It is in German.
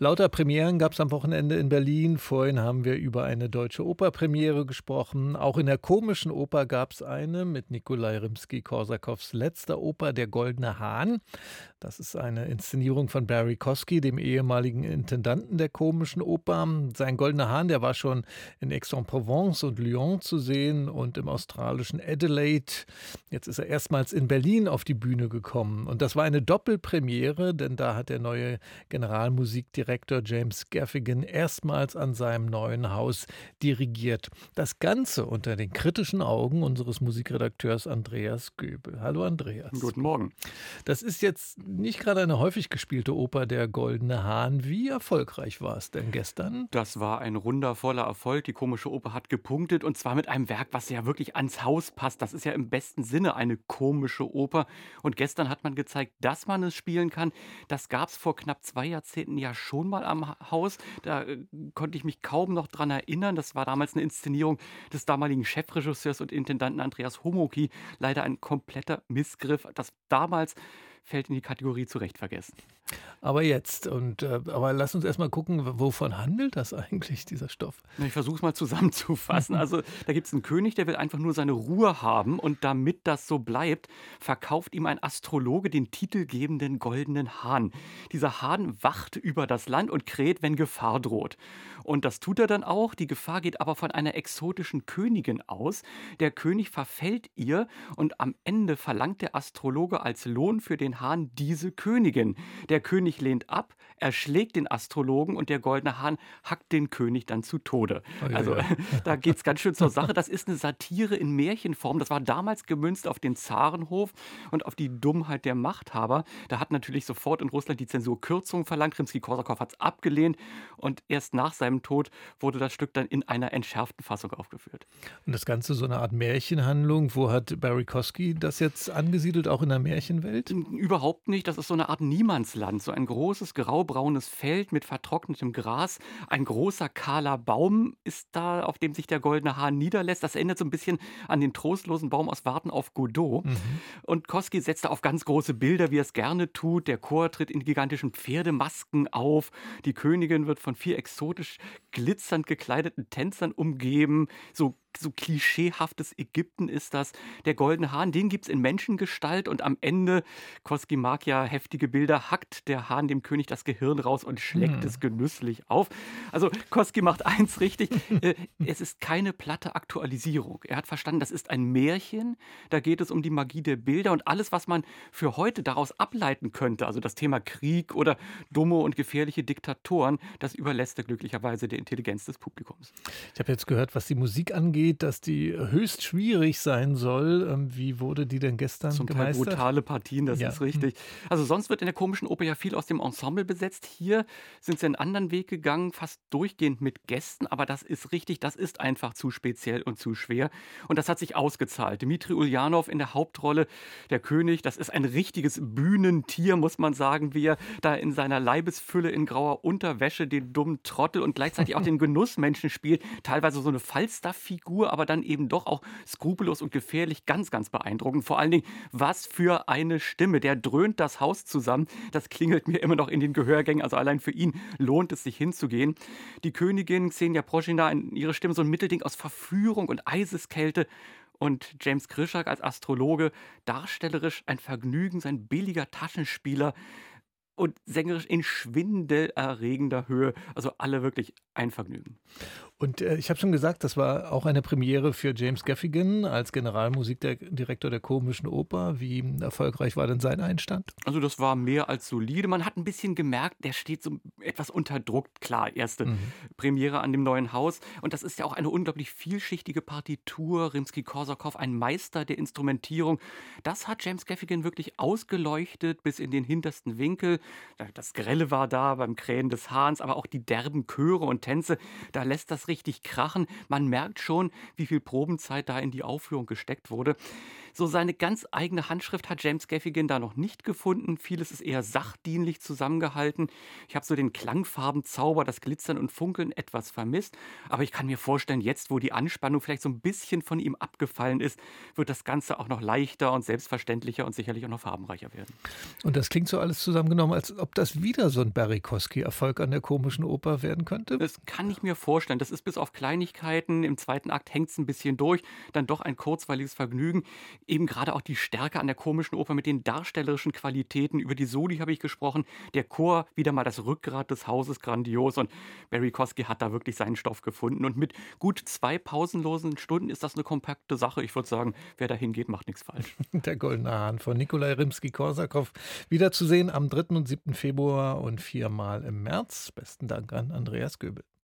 Lauter Premieren gab es am Wochenende in Berlin. Vorhin haben wir über eine deutsche Operpremiere gesprochen. Auch in der komischen Oper gab es eine mit Nikolai Rimsky-Korsakows letzter Oper Der Goldene Hahn. Das ist eine Inszenierung von Barry Kosky, dem ehemaligen Intendanten der komischen Oper. Sein Goldener Hahn, der war schon in Aix-en-Provence und Lyon zu sehen und im australischen Adelaide. Jetzt ist er erstmals in Berlin auf die Bühne gekommen. Und das war eine Doppelpremiere, denn da hat der neue Generalmusikdirektor James Gaffigan erstmals an seinem neuen Haus dirigiert. Das Ganze unter den kritischen Augen unseres Musikredakteurs Andreas Göbel. Hallo Andreas. Guten Morgen. Das ist jetzt nicht gerade eine häufig gespielte Oper, der Goldene Hahn. Wie erfolgreich war es denn gestern? Das war ein wundervoller Erfolg. Die komische Oper hat gepunktet und zwar mit einem Werk, was ja wirklich ans Haus passt. Das ist ja im besten Sinne eine komische Oper. Und gestern hat man gezeigt, dass man es spielen kann. Das gab es vor knapp zwei Jahrzehnten ja schon mal am Haus. Da äh, konnte ich mich kaum noch dran erinnern. Das war damals eine Inszenierung des damaligen Chefregisseurs und Intendanten Andreas Homoki. Leider ein kompletter Missgriff. Das damals fällt in die Kategorie zu Recht vergessen. Aber jetzt, und äh, aber lass uns erstmal gucken, wovon handelt das eigentlich, dieser Stoff? Ich versuche es mal zusammenzufassen. Also da gibt es einen König, der will einfach nur seine Ruhe haben und damit das so bleibt, verkauft ihm ein Astrologe den titelgebenden goldenen Hahn. Dieser Hahn wacht über das Land und kräht, wenn Gefahr droht. Und das tut er dann auch. Die Gefahr geht aber von einer exotischen Königin aus. Der König verfällt ihr und am Ende verlangt der Astrologe als Lohn für den Hahn diese Königin. Der König lehnt ab, erschlägt den Astrologen und der goldene Hahn hackt den König dann zu Tode. Oh, also ja. da geht es ganz schön zur Sache. Das ist eine Satire in Märchenform. Das war damals gemünzt auf den Zarenhof und auf die Dummheit der Machthaber. Da hat natürlich sofort in Russland die Zensur Kürzungen verlangt. Rimsky-Korsakow hat es abgelehnt und erst nach seinem Tod wurde das Stück dann in einer entschärften Fassung aufgeführt. Und das Ganze so eine Art Märchenhandlung. Wo hat Barry Kosky das jetzt angesiedelt, auch in der Märchenwelt? Überhaupt nicht. Das ist so eine Art Niemandsland. So ein großes graubraunes Feld mit vertrocknetem Gras. Ein großer kahler Baum ist da, auf dem sich der goldene Hahn niederlässt. Das erinnert so ein bisschen an den trostlosen Baum aus Warten auf Godot. Mhm. Und Kosky setzt da auf ganz große Bilder, wie er es gerne tut. Der Chor tritt in gigantischen Pferdemasken auf. Die Königin wird von vier exotisch glitzernd gekleideten Tänzern umgeben. So so klischeehaftes Ägypten ist das. Der goldene Hahn, den gibt es in Menschengestalt und am Ende, Koski mag ja heftige Bilder, hackt der Hahn dem König das Gehirn raus und schlägt hm. es genüsslich auf. Also Koski macht eins richtig, äh, es ist keine platte Aktualisierung. Er hat verstanden, das ist ein Märchen, da geht es um die Magie der Bilder und alles, was man für heute daraus ableiten könnte, also das Thema Krieg oder dumme und gefährliche Diktatoren, das überlässt er glücklicherweise der Intelligenz des Publikums. Ich habe jetzt gehört, was die Musik angeht, angeht, dass die höchst schwierig sein soll. Ähm, wie wurde die denn gestern Zum gemeistert? Teil brutale Partien, das ja. ist richtig. Also sonst wird in der komischen Oper ja viel aus dem Ensemble besetzt. Hier sind sie einen anderen Weg gegangen, fast durchgehend mit Gästen. Aber das ist richtig, das ist einfach zu speziell und zu schwer. Und das hat sich ausgezahlt. Dmitri Ulyanov in der Hauptrolle, der König, das ist ein richtiges Bühnentier, muss man sagen, wie er da in seiner Leibesfülle in grauer Unterwäsche den dummen Trottel und gleichzeitig auch den Genussmenschen spielt. Teilweise so eine Falstaff-Figur Figur, aber dann eben doch auch skrupellos und gefährlich, ganz, ganz beeindruckend. Vor allen Dingen, was für eine Stimme. Der dröhnt das Haus zusammen. Das klingelt mir immer noch in den Gehörgängen. Also allein für ihn lohnt es sich hinzugehen. Die Königin Xenia Proschina, ihre Stimme so ein Mittelding aus Verführung und Eiseskälte. Und James Krischak als Astrologe, darstellerisch ein Vergnügen, sein billiger Taschenspieler und sängerisch in schwindelerregender Höhe. Also alle wirklich ein Vergnügen. Und äh, ich habe schon gesagt, das war auch eine Premiere für James Gaffigan als Generalmusikdirektor der Komischen Oper. Wie erfolgreich war denn sein Einstand? Also das war mehr als solide. Man hat ein bisschen gemerkt, der steht so etwas unter Druck. Klar, erste mhm. Premiere an dem neuen Haus. Und das ist ja auch eine unglaublich vielschichtige Partitur. Rimsky-Korsakow, ein Meister der Instrumentierung. Das hat James Gaffigan wirklich ausgeleuchtet bis in den hintersten Winkel. Das Grelle war da beim Krähen des Hahns, aber auch die derben Chöre und Tänze. Da lässt das richtig krachen. Man merkt schon, wie viel Probenzeit da in die Aufführung gesteckt wurde. So seine ganz eigene Handschrift hat James Gaffigan da noch nicht gefunden. Vieles ist eher sachdienlich zusammengehalten. Ich habe so den Klangfarbenzauber, das Glitzern und Funkeln etwas vermisst. Aber ich kann mir vorstellen, jetzt, wo die Anspannung vielleicht so ein bisschen von ihm abgefallen ist, wird das Ganze auch noch leichter und selbstverständlicher und sicherlich auch noch farbenreicher werden. Und das klingt so alles zusammengenommen, als ob das wieder so ein Barry Kosky-Erfolg an der komischen Oper werden könnte? Das kann ich mir vorstellen. Das ist bis auf Kleinigkeiten. Im zweiten Akt hängt es ein bisschen durch. Dann doch ein kurzweiliges Vergnügen. Eben gerade auch die Stärke an der komischen Oper mit den darstellerischen Qualitäten. Über die Soli habe ich gesprochen. Der Chor, wieder mal das Rückgrat des Hauses, grandios. Und Barry Kosky hat da wirklich seinen Stoff gefunden. Und mit gut zwei pausenlosen Stunden ist das eine kompakte Sache. Ich würde sagen, wer da hingeht, macht nichts falsch. Der Goldene Hahn von Nikolai Rimski-Korsakow. Wieder zu sehen am 3. und 7. Februar und viermal im März. Besten Dank an Andreas Göbel.